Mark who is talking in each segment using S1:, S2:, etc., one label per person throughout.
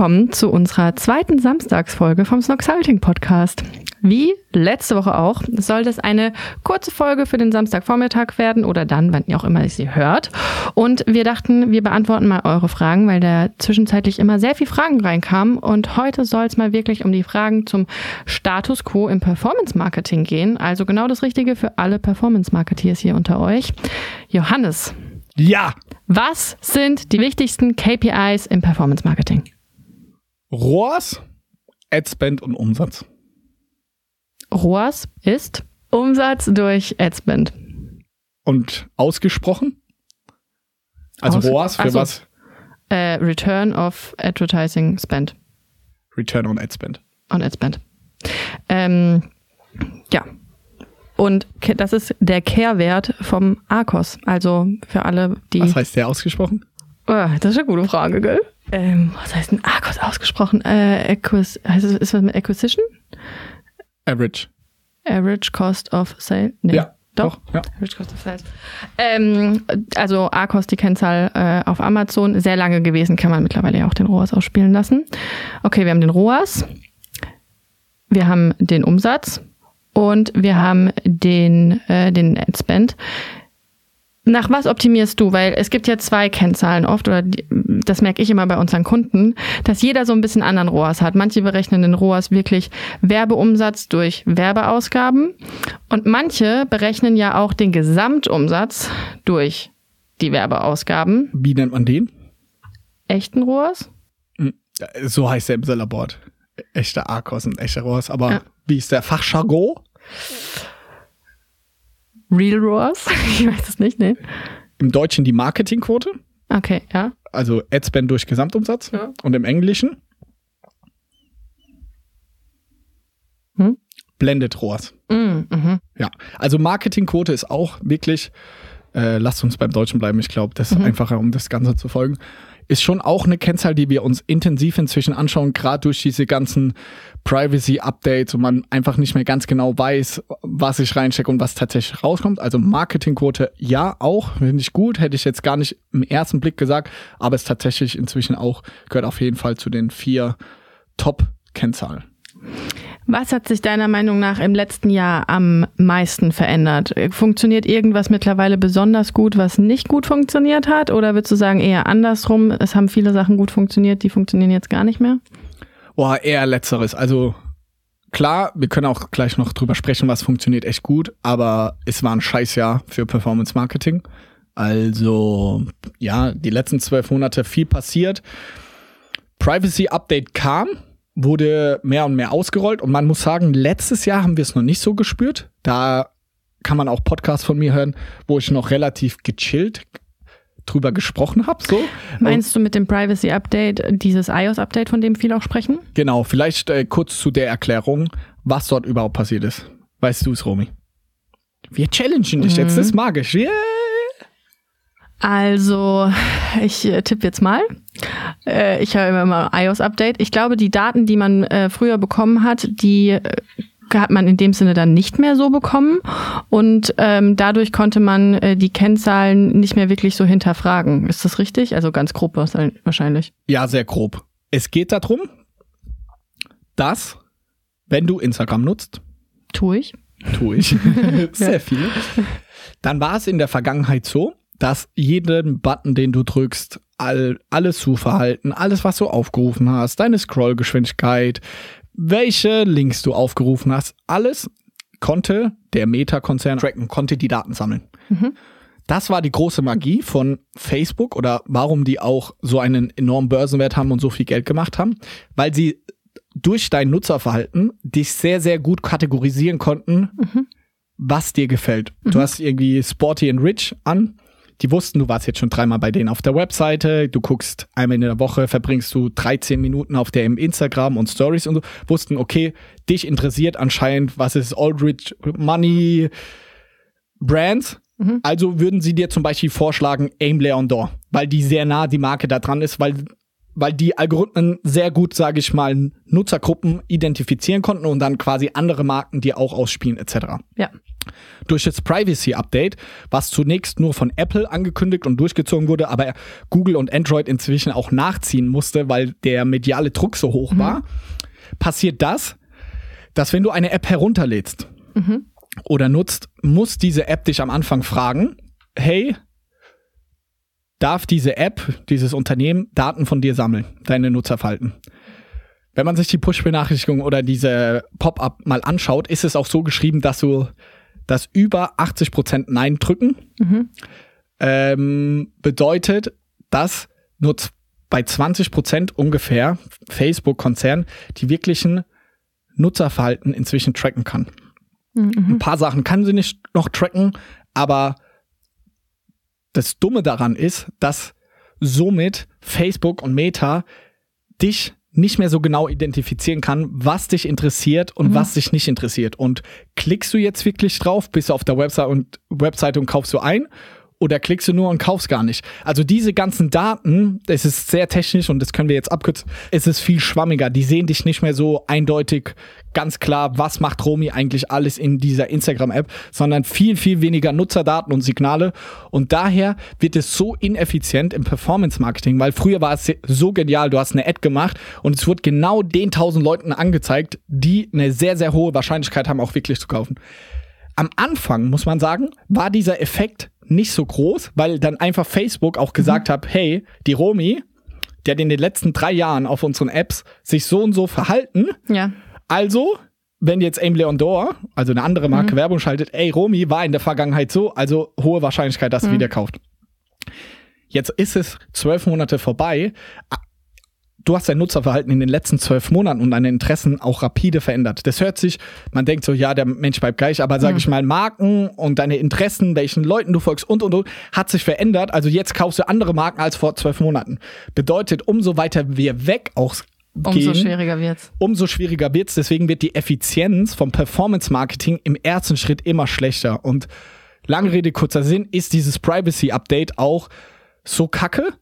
S1: Willkommen zu unserer zweiten Samstagsfolge vom Snoxalting Podcast. Wie letzte Woche auch, soll das eine kurze Folge für den Samstagvormittag werden oder dann, wann ihr auch immer sie hört. Und wir dachten, wir beantworten mal eure Fragen, weil da zwischenzeitlich immer sehr viel Fragen reinkamen. Und heute soll es mal wirklich um die Fragen zum Status quo im Performance Marketing gehen. Also genau das Richtige für alle Performance Marketeers hier unter euch. Johannes.
S2: Ja.
S1: Was sind die wichtigsten KPIs im Performance Marketing?
S2: ROAS, Adspend und Umsatz.
S1: ROAS ist Umsatz durch Adspend.
S2: Und ausgesprochen? Also
S1: Aus-
S2: ROAS für
S1: Ach so.
S2: was?
S1: Äh, Return of Advertising Spend
S2: Return on Adspend.
S1: on Adspend. Ähm, ja. Und das ist der Kehrwert vom ARCOS. Also für alle, die.
S2: Was heißt der ausgesprochen?
S1: Oh, das ist eine gute Frage, gell? Ähm, was heißt denn ARCOS ausgesprochen? Äh, Acquis heißt es, ist was mit Acquisition?
S2: Average.
S1: Average Cost of Sale? Nee.
S2: Ja.
S1: Doch.
S2: Ja.
S1: Average Cost of Sales. Ähm, also ARCOS, die Kennzahl äh, auf Amazon, sehr lange gewesen, kann man mittlerweile ja auch den ROAS ausspielen lassen. Okay, wir haben den ROAS, wir haben den Umsatz und wir haben den, äh, den Adspend. Nach was optimierst du? Weil es gibt ja zwei Kennzahlen oft, oder die, das merke ich immer bei unseren Kunden, dass jeder so ein bisschen anderen ROAS hat. Manche berechnen den ROAS wirklich Werbeumsatz durch Werbeausgaben und manche berechnen ja auch den Gesamtumsatz durch die Werbeausgaben.
S2: Wie nennt man den?
S1: Echten ROAS?
S2: So heißt der im Sellerboard. Echter Arcos und echter ROAS. Aber
S1: Ja.
S2: wie ist der Fachjargon?
S1: Real ROAS? Ich weiß es nicht, ne?
S2: Im Deutschen die Marketingquote.
S1: Okay, ja.
S2: Also Adspend durch Gesamtumsatz.
S1: Ja.
S2: Und im Englischen?
S1: Hm?
S2: Blended ROAS.
S1: Mm, mhm.
S2: Ja, also Marketingquote ist auch wirklich, äh, lasst uns beim Deutschen bleiben, ich glaube, das ist
S1: Mhm.
S2: einfacher, um das Ganze zu folgen, ist schon auch eine Kennzahl, die wir uns intensiv inzwischen anschauen, gerade durch diese ganzen Privacy-Updates und man einfach nicht mehr ganz genau weiß, was ich reinstecke und was tatsächlich rauskommt. Also Marketingquote ja auch, finde ich gut, hätte ich jetzt gar nicht im ersten Blick gesagt, aber es tatsächlich inzwischen auch, gehört auf jeden Fall zu den vier Top-Kennzahlen.
S1: Was hat sich deiner Meinung nach im letzten Jahr am meisten verändert? Funktioniert irgendwas mittlerweile besonders gut, was nicht gut funktioniert hat? Oder würdest du sagen eher andersrum? Es haben viele Sachen gut funktioniert, die funktionieren jetzt gar nicht mehr?
S2: Boah, eher letzteres. Also klar, wir können auch gleich noch drüber sprechen, was funktioniert echt gut, aber es war ein Scheißjahr für Performance Marketing. Also ja, die letzten zwölf Monate viel passiert. Privacy Update kam, wurde mehr und mehr ausgerollt und man muss sagen, letztes Jahr haben wir es noch nicht so gespürt. Da kann man auch Podcasts von mir hören, wo ich noch relativ gechillt drüber gesprochen habe. So.
S1: Meinst du mit dem Privacy Update dieses iOS Update, von dem viele auch sprechen?
S2: Genau, vielleicht äh, kurz zu der Erklärung, was dort überhaupt passiert ist. Weißt du es, Romy? Wir challengen dich jetzt, das ist magisch. Yeah.
S1: Also, ich äh, tippe jetzt mal. Äh, ich höre immer mal iOS-Update. Ich glaube, die Daten, die man äh, früher bekommen hat, die hat man in dem Sinne dann nicht mehr so bekommen. Und ähm, dadurch konnte man äh, die Kennzahlen nicht mehr wirklich so hinterfragen. Ist das richtig? Also ganz grob wahrscheinlich.
S2: Ja, sehr grob. Es geht darum, dass, wenn du Instagram nutzt,
S1: Tue ich.
S2: tue ich sehr viel, dann war es in der Vergangenheit so, dass jeden Button, den du drückst, all, alles Suchverhalten, alles, was du aufgerufen hast, deine Scrollgeschwindigkeit, welche Links du aufgerufen hast, alles konnte der Meta-Konzern tracken, konnte die Daten sammeln.
S1: Mhm.
S2: Das war die große Magie von Facebook oder warum die auch so einen enormen Börsenwert haben und so viel Geld gemacht haben, weil sie durch dein Nutzerverhalten dich sehr, sehr gut kategorisieren konnten, was dir gefällt. Du hast irgendwie Sporty and Rich an. Die wussten, du warst jetzt schon dreimal bei denen auf der Webseite, du guckst einmal in der Woche, verbringst du 13 Minuten auf der im Instagram und Stories und so, wussten, okay, dich interessiert anscheinend, was ist Aldrich Money Brands. Also würden sie dir zum Beispiel vorschlagen, Aim Leon Door, weil die sehr nah die Marke da dran ist, weil weil die Algorithmen sehr gut, sage ich mal, Nutzergruppen identifizieren konnten und dann quasi andere Marken, die auch ausspielen etc.
S1: Ja.
S2: Durch das Privacy Update, was zunächst nur von Apple angekündigt und durchgezogen wurde, aber Google und Android inzwischen auch nachziehen musste, weil der mediale Druck so hoch war, passiert das, dass wenn du eine App herunterlädst oder nutzt, muss diese App dich am Anfang fragen, hey, darf diese App, dieses Unternehmen Daten von dir sammeln, deine Nutzerverhalten. Wenn man sich die Push-Benachrichtigung oder diese Pop-up mal anschaut, ist es auch so geschrieben, dass du dass über 80% Nein drücken. Ähm, bedeutet, dass nur bei 20% ungefähr Facebook-Konzern die wirklichen Nutzerverhalten inzwischen tracken kann. Ein paar Sachen kann sie nicht noch tracken, aber das Dumme daran ist, dass somit Facebook und Meta dich nicht mehr so genau identifizieren kann, was dich interessiert und was dich nicht interessiert. Und klickst du jetzt wirklich drauf, bist du auf der Website und Webseite und kaufst du ein? Oder klickst du nur und kaufst gar nicht? Also diese ganzen Daten, das ist sehr technisch und das können wir jetzt abkürzen, es ist viel schwammiger. Die sehen dich nicht mehr so eindeutig ganz klar, was macht Romy eigentlich alles in dieser Instagram-App, sondern viel, viel weniger Nutzerdaten und Signale. Und daher wird es so ineffizient im Performance-Marketing, weil früher war es so genial, du hast eine Ad gemacht und es wird genau den tausend Leuten angezeigt, die eine sehr, sehr hohe Wahrscheinlichkeit haben, auch wirklich zu kaufen. Am Anfang, muss man sagen, war dieser Effekt nicht so groß, weil dann einfach Facebook auch gesagt hat, hey, die Romy, die hat in den letzten drei Jahren auf unseren Apps sich so und so verhalten,
S1: Ja.
S2: also, wenn jetzt Aim Leon Dor, also eine andere Marke, Werbung schaltet, ey, Romy war in der Vergangenheit so, also hohe Wahrscheinlichkeit, dass sie wieder kauft. Jetzt ist es zwölf Monate vorbei. Du hast dein Nutzerverhalten in den letzten zwölf Monaten und deine Interessen auch rapide verändert. Das hört sich, man denkt so, ja, der Mensch bleibt gleich, aber sag ich mal, Marken und deine Interessen, welchen Leuten du folgst und und und, hat sich verändert. Also jetzt kaufst du andere Marken als vor zwölf Monaten. Bedeutet, umso weiter wir weg auch
S1: Umso
S2: gehen,
S1: schwieriger wird's.
S2: umso schwieriger wird's. Deswegen wird die Effizienz vom Performance-Marketing im ersten Schritt immer schlechter. Und lange Rede, kurzer Sinn, ist dieses Privacy-Update auch so kacke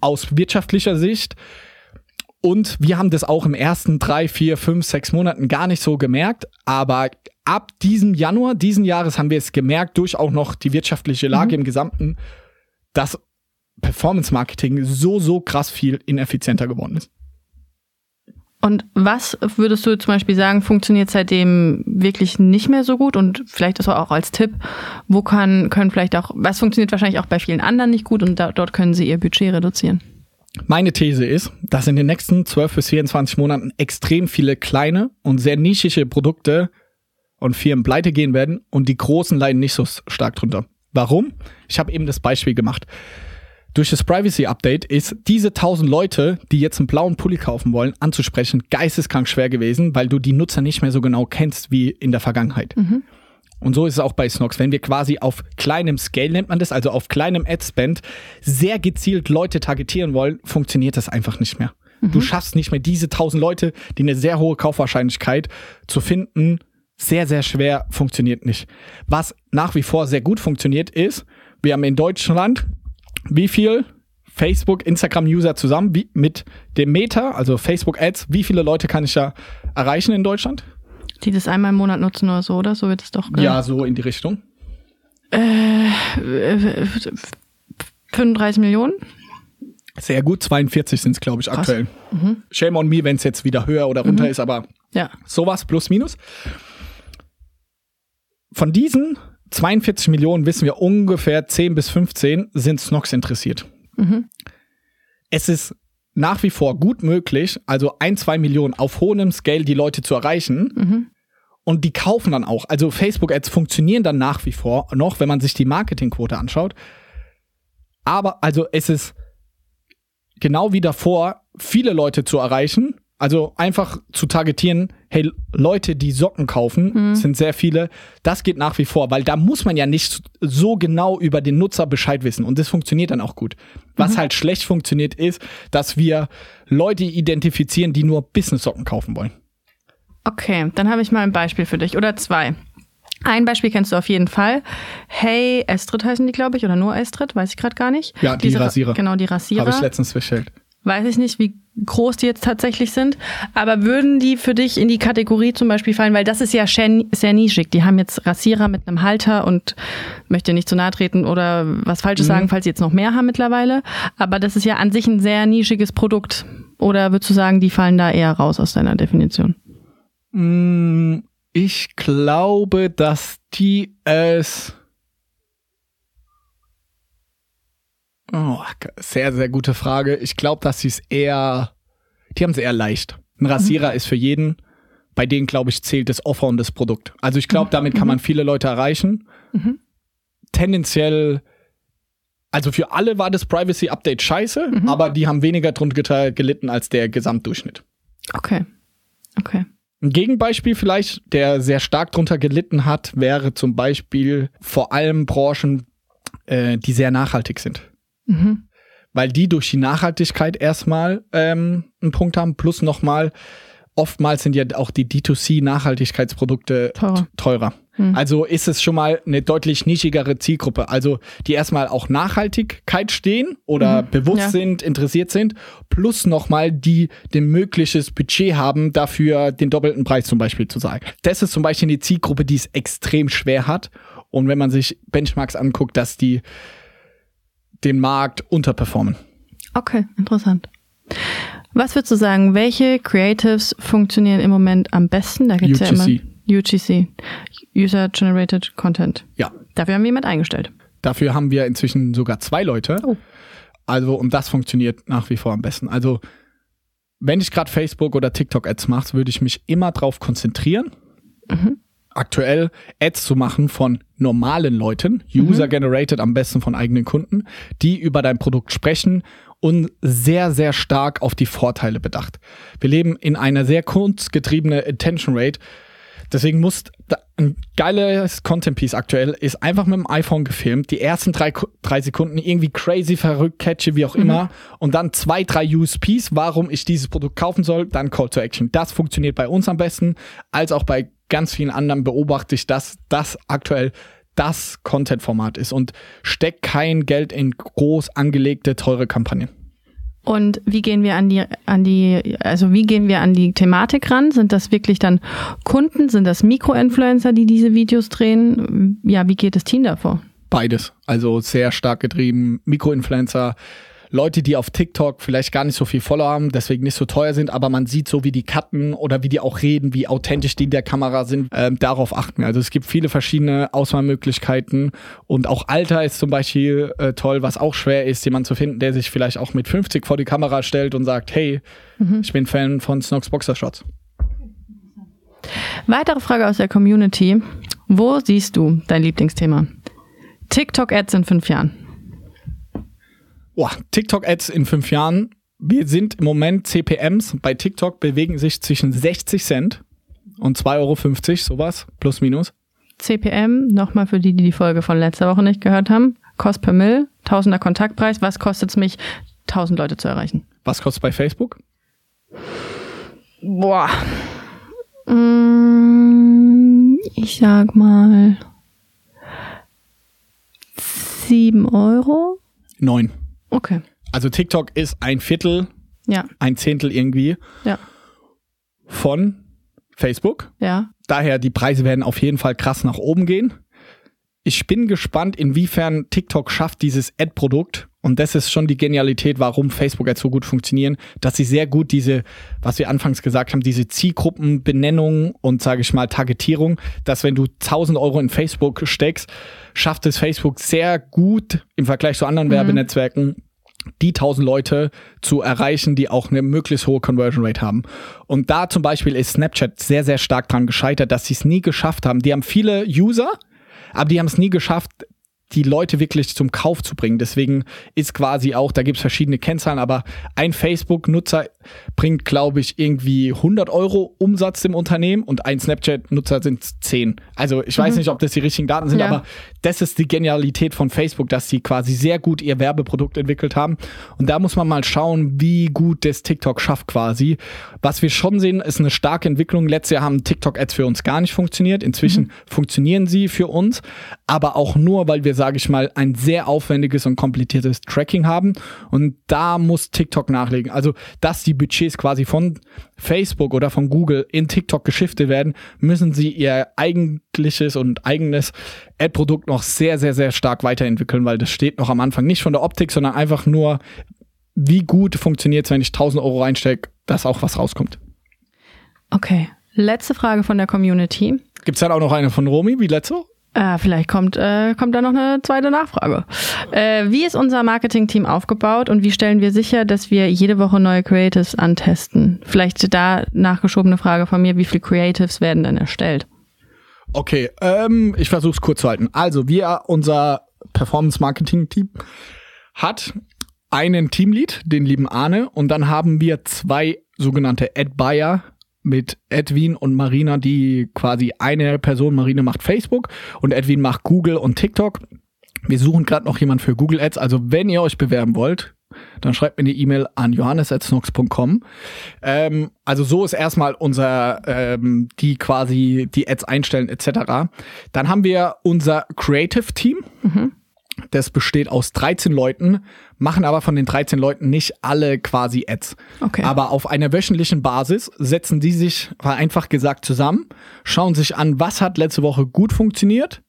S2: aus wirtschaftlicher Sicht. Und wir haben das auch im ersten drei, vier, fünf, sechs Monaten gar nicht so gemerkt. Aber ab diesem Januar diesen Jahres haben wir es gemerkt, durch auch noch die wirtschaftliche Lage im Gesamten, dass Performance-Marketing so, so krass viel ineffizienter geworden ist.
S1: Und was würdest du zum Beispiel sagen, funktioniert seitdem wirklich nicht mehr so gut? Und vielleicht das auch als Tipp, wo kann, können vielleicht auch, was funktioniert wahrscheinlich auch bei vielen anderen nicht gut und da, dort können sie ihr Budget reduzieren?
S2: Meine These ist, dass in den nächsten 12 bis 24 Monaten extrem viele kleine und sehr nischige Produkte und Firmen pleite gehen werden und die großen leiden nicht so stark drunter. Warum? Ich habe eben das Beispiel gemacht. Durch das Privacy Update ist diese 1000 Leute, die jetzt einen blauen Pulli kaufen wollen, anzusprechen, geisteskrank schwer gewesen, weil du die Nutzer nicht mehr so genau kennst wie in der Vergangenheit. Und so ist es auch bei Snox. Wenn wir quasi auf kleinem Scale nennt man das, also auf kleinem Ad-Spend, sehr gezielt Leute targetieren wollen, funktioniert das einfach nicht mehr. Du schaffst nicht mehr diese 1000 Leute, die eine sehr hohe Kaufwahrscheinlichkeit zu finden, sehr, sehr schwer funktioniert nicht. Was nach wie vor sehr gut funktioniert ist, wir haben in Deutschland wie viel Facebook, Instagram-User zusammen wie, mit dem Meta, also Facebook-Ads, wie viele Leute kann ich da erreichen in Deutschland?
S1: Die das einmal im Monat nutzen oder so, oder? So wird es doch. ge-
S2: Ja, so in die Richtung.
S1: Äh, 35 Millionen?
S2: Sehr gut, 42 sind es, glaube ich, aktuell. Shame on me, wenn es jetzt wieder höher oder runter ist, aber
S1: Ja.
S2: sowas plus minus. Von diesen 42 Millionen wissen wir ungefähr 10 bis 15 sind Snox interessiert. Es ist nach wie vor gut möglich, also ein, zwei Millionen auf hohem Scale die Leute zu erreichen. Und die kaufen dann auch. Also Facebook-Ads funktionieren dann nach wie vor noch, wenn man sich die Marketingquote anschaut. Aber also es ist genau wie davor, viele Leute zu erreichen. Also einfach zu targetieren, hey, Leute, die Socken kaufen, sind sehr viele. Das geht nach wie vor, weil da muss man ja nicht so genau über den Nutzer Bescheid wissen. Und das funktioniert dann auch gut. Was halt schlecht funktioniert, ist, dass wir Leute identifizieren, die nur Business-Socken kaufen wollen.
S1: Okay, dann habe ich mal ein Beispiel für dich oder zwei. Ein Beispiel kennst du auf jeden Fall. Hey, Estrid heißen die, glaube ich, oder nur Estrid, weiß ich gerade gar nicht.
S2: Ja, die
S1: Diese Ra-
S2: Rasierer.
S1: Genau, die Rasierer.
S2: Habe ich letztens bestellt.
S1: Weiß ich nicht, wie groß die jetzt tatsächlich sind. Aber würden die für dich in die Kategorie zum Beispiel fallen? Weil das ist ja sehr nischig. Die haben jetzt Rasierer mit einem Halter und möchte nicht zu nahe treten oder was Falsches mhm. sagen, falls sie jetzt noch mehr haben mittlerweile. Aber das ist ja an sich ein sehr nischiges Produkt. Oder würdest du sagen, die fallen da eher raus aus deiner Definition?
S2: Mm, ich glaube, dass die es Oh, sehr, sehr gute Frage. Ich glaube, dass sie es eher, die haben es eher leicht. Ein Rasierer mhm. ist für jeden. Bei denen, glaube ich, zählt das Offer und das Produkt. Also ich glaube, mhm. damit kann man mhm. viele Leute erreichen. Mhm. Tendenziell, also für alle war das Privacy Update scheiße, mhm. aber die haben weniger drunter gelitten als der Gesamtdurchschnitt.
S1: Okay. Okay.
S2: Ein Gegenbeispiel vielleicht, der sehr stark drunter gelitten hat, wäre zum Beispiel vor allem Branchen, äh, die sehr nachhaltig sind. Mhm. Weil die durch die Nachhaltigkeit erstmal ähm, einen Punkt haben, plus nochmal, oftmals sind ja auch die D2C-Nachhaltigkeitsprodukte teurer. teurer. Mhm. Also ist es schon mal eine deutlich nischigere Zielgruppe. Also die erstmal auch Nachhaltigkeit stehen oder mhm. bewusst ja. sind, interessiert sind, plus nochmal die ein mögliches Budget haben, dafür den doppelten Preis zum Beispiel zu sagen. Das ist zum Beispiel eine Zielgruppe, die es extrem schwer hat. Und wenn man sich Benchmarks anguckt, dass die den Markt unterperformen.
S1: Okay, interessant. Was würdest du sagen, welche Creatives funktionieren im Moment am besten? Da gibt's UGC. ja immer UGC, User Generated Content.
S2: Ja.
S1: Dafür haben wir jemand eingestellt.
S2: Dafür haben wir inzwischen sogar zwei Leute. Oh. Also, und das funktioniert nach wie vor am besten. Also, wenn ich gerade Facebook oder TikTok Ads mache, würde ich mich immer darauf konzentrieren. Mhm aktuell Ads zu machen von normalen Leuten, user-generated am besten von eigenen Kunden, die über dein Produkt sprechen und sehr, sehr stark auf die Vorteile bedacht. Wir leben in einer sehr kunstgetriebene Attention Rate. Deswegen muss ein geiles Content Piece aktuell ist einfach mit dem iPhone gefilmt, die ersten drei, drei Sekunden irgendwie crazy, verrückt, catchy, wie auch mhm. immer, und dann zwei, drei USPs, warum ich dieses Produkt kaufen soll, dann Call to Action. Das funktioniert bei uns am besten, als auch bei ganz vielen anderen beobachte ich, dass das aktuell das Content-Format ist und steckt kein Geld in groß angelegte, teure Kampagnen.
S1: Und wie gehen wir an die, an die, also wie gehen wir an die Thematik ran? Sind das wirklich dann Kunden? Sind das Mikroinfluencer, die diese Videos drehen? Ja, wie geht das Team davor?
S2: Beides. Also sehr stark getrieben. Mikroinfluencer, Leute, die auf TikTok vielleicht gar nicht so viel Follower haben, deswegen nicht so teuer sind, aber man sieht so, wie die cutten oder wie die auch reden, wie authentisch die in der Kamera sind, ähm, darauf achten. Also es gibt viele verschiedene Auswahlmöglichkeiten und auch Alter ist zum Beispiel äh, toll, was auch schwer ist, jemand zu finden, der sich vielleicht auch mit 50 vor die Kamera stellt und sagt, hey, mhm. ich bin Fan von Snox Boxershots.
S1: Weitere Frage aus der Community. Wo siehst du dein Lieblingsthema? TikTok-Ads in fünf Jahren
S2: boah, TikTok-Ads in fünf Jahren. Wir sind im Moment CPMs bei TikTok bewegen sich zwischen 60 Cent und 2,50 Euro, sowas, plus minus.
S1: CPM, nochmal für die, die die Folge von letzter Woche nicht gehört haben. Kost per Mill, Tausender Kontaktpreis. Was kostet es mich, 1000 Leute zu erreichen?
S2: Was kostet bei Facebook?
S1: Boah. Mm, ich sag mal 7 Euro.
S2: 9.
S1: Okay.
S2: Also TikTok ist ein Viertel,
S1: ja.
S2: ein Zehntel irgendwie
S1: ja.
S2: von Facebook.
S1: Ja.
S2: Daher die Preise werden auf jeden Fall krass nach oben gehen. Ich bin gespannt, inwiefern TikTok schafft, dieses Ad-Produkt. Und das ist schon die Genialität, warum Facebook-Ads so gut funktionieren, dass sie sehr gut diese, was wir anfangs gesagt haben, diese Zielgruppenbenennung und sage ich mal Targetierung, dass wenn du 1000 Euro in Facebook steckst, schafft es Facebook sehr gut im Vergleich zu anderen mhm. Werbenetzwerken, die 1000 Leute zu erreichen, die auch eine möglichst hohe Conversion Rate haben. Und da zum Beispiel ist Snapchat sehr, sehr stark dran gescheitert, dass sie es nie geschafft haben. Die haben viele User, aber die haben es nie geschafft, die Leute wirklich zum Kauf zu bringen. Deswegen ist quasi auch, da gibt es verschiedene Kennzahlen, aber ein Facebook-Nutzer bringt, glaube ich, irgendwie 100 Euro Umsatz dem Unternehmen und ein Snapchat-Nutzer sind 10. Also ich mhm. weiß nicht, ob das die richtigen Daten sind, ja. aber das ist die Genialität von Facebook, dass sie quasi sehr gut ihr Werbeprodukt entwickelt haben. Und da muss man mal schauen, wie gut das TikTok schafft quasi. Was wir schon sehen, ist eine starke Entwicklung. Letztes Jahr haben TikTok-Ads für uns gar nicht funktioniert. Inzwischen mhm. funktionieren sie für uns, aber auch nur, weil wir sage ich mal, ein sehr aufwendiges und kompliziertes Tracking haben. Und da muss TikTok nachlegen. Also, dass die Budgets quasi von Facebook oder von Google in TikTok geschiftet werden, müssen sie ihr eigentliches und eigenes Ad-Produkt noch sehr, sehr, sehr stark weiterentwickeln, weil das steht noch am Anfang nicht von der Optik, sondern einfach nur, wie gut funktioniert es, wenn ich 1000 Euro reinstecke, dass auch was rauskommt.
S1: Okay. Letzte Frage von der Community.
S2: Gibt es dann auch noch eine von Romy, wie letzte
S1: Äh, vielleicht kommt, äh, kommt da noch eine zweite Nachfrage. Äh, wie ist unser Marketing-Team aufgebaut und wie stellen wir sicher, dass wir jede Woche neue Creatives antesten? Vielleicht da nachgeschobene Frage von mir, wie viele Creatives werden denn erstellt?
S2: Okay, ähm, ich versuche es kurz zu halten. Also, wir, unser Performance-Marketing-Team hat einen Teamlead, den lieben Arne, und dann haben wir zwei sogenannte Ad-Buyer, mit Edwin und Marina, die quasi eine Person, Marina macht Facebook und Edwin macht Google und TikTok. Wir suchen gerade noch jemand für Google Ads. Also wenn ihr euch bewerben wollt, dann schreibt mir eine E-Mail an johannes.snox.com. Ähm, also so ist erstmal unser, ähm, die quasi die Ads einstellen etc. Dann haben wir unser Creative Team. Mhm. Das besteht aus 13 Leuten, machen aber von den 13 Leuten nicht alle quasi Ads.
S1: Okay.
S2: Aber auf einer wöchentlichen Basis setzen die sich einfach gesagt zusammen, schauen sich an, was hat letzte Woche gut funktioniert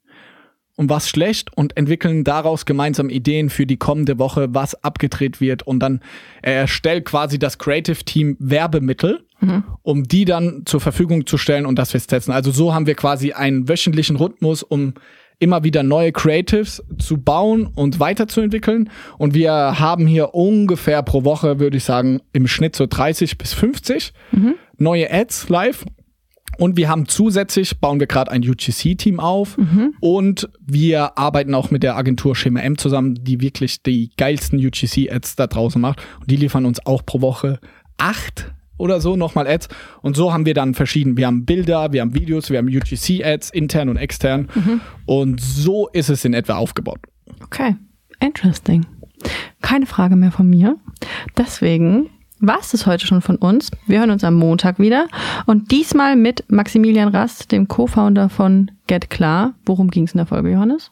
S2: und was schlecht und entwickeln daraus gemeinsam Ideen für die kommende Woche, was abgedreht wird und dann erstellt quasi das Creative Team Werbemittel, mhm. um die dann zur Verfügung zu stellen und das testen. Also so haben wir quasi einen wöchentlichen Rhythmus, um immer wieder neue Creatives zu bauen und weiterzuentwickeln. Und wir haben hier ungefähr pro Woche, würde ich sagen, im Schnitt so 30 bis 50 mhm. neue Ads live. Und wir haben zusätzlich, bauen wir gerade ein UGC-Team auf mhm. und wir arbeiten auch mit der Agentur Schema M zusammen, die wirklich die geilsten UGC-Ads da draußen macht. Und die liefern uns auch pro Woche acht oder so nochmal Ads. Und so haben wir dann verschieden. Wir haben Bilder, wir haben Videos, wir haben UGC-Ads, intern und extern. Mhm. Und so ist es in etwa aufgebaut.
S1: Okay, interesting. Keine Frage mehr von mir. Deswegen war es das heute schon von uns. Wir hören uns am Montag wieder. Und diesmal mit Maximilian Rast, dem Co-Founder von GetKlar. Worum ging es in der Folge, Johannes?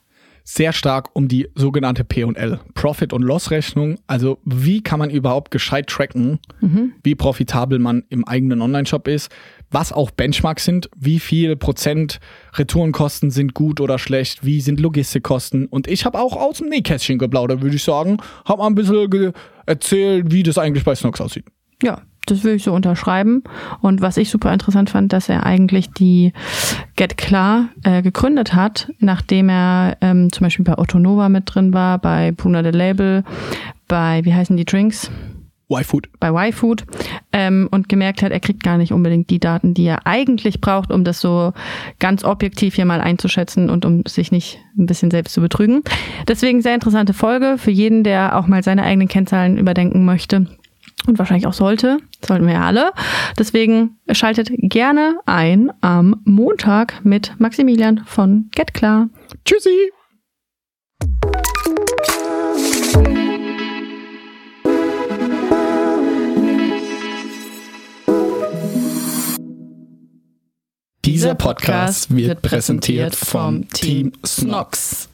S2: Sehr stark um die sogenannte P&L, Profit- und Loss-Rechnung. Also wie kann man überhaupt gescheit tracken, mhm. wie profitabel man im eigenen Online-Shop ist, was auch Benchmarks sind, wie viel Prozent Retourenkosten sind gut oder schlecht, wie sind Logistikkosten. Und ich habe auch aus dem Nähkästchen geplaudert, würde ich sagen. Habe mal ein bisschen erzählt, wie das eigentlich bei Snox aussieht.
S1: Ja, das will ich so unterschreiben. Und was ich super interessant fand, dass er eigentlich die Get Klar äh, gegründet hat, nachdem er ähm, zum Beispiel bei Otto Nova mit drin war, bei Puna de Label, bei, wie heißen die Drinks?
S2: Y-Food.
S1: Bei Y-Food. Ähm, und gemerkt hat, er kriegt gar nicht unbedingt die Daten, die er eigentlich braucht, um das so ganz objektiv hier mal einzuschätzen und um sich nicht ein bisschen selbst zu betrügen. Deswegen sehr interessante Folge für jeden, der auch mal seine eigenen Kennzahlen überdenken möchte und wahrscheinlich auch sollte. sollten wir ja alle. Deswegen schaltet gerne ein am Montag mit Maximilian von GetKlar.
S2: Tschüssi! Dieser Podcast wird präsentiert vom Team Snox.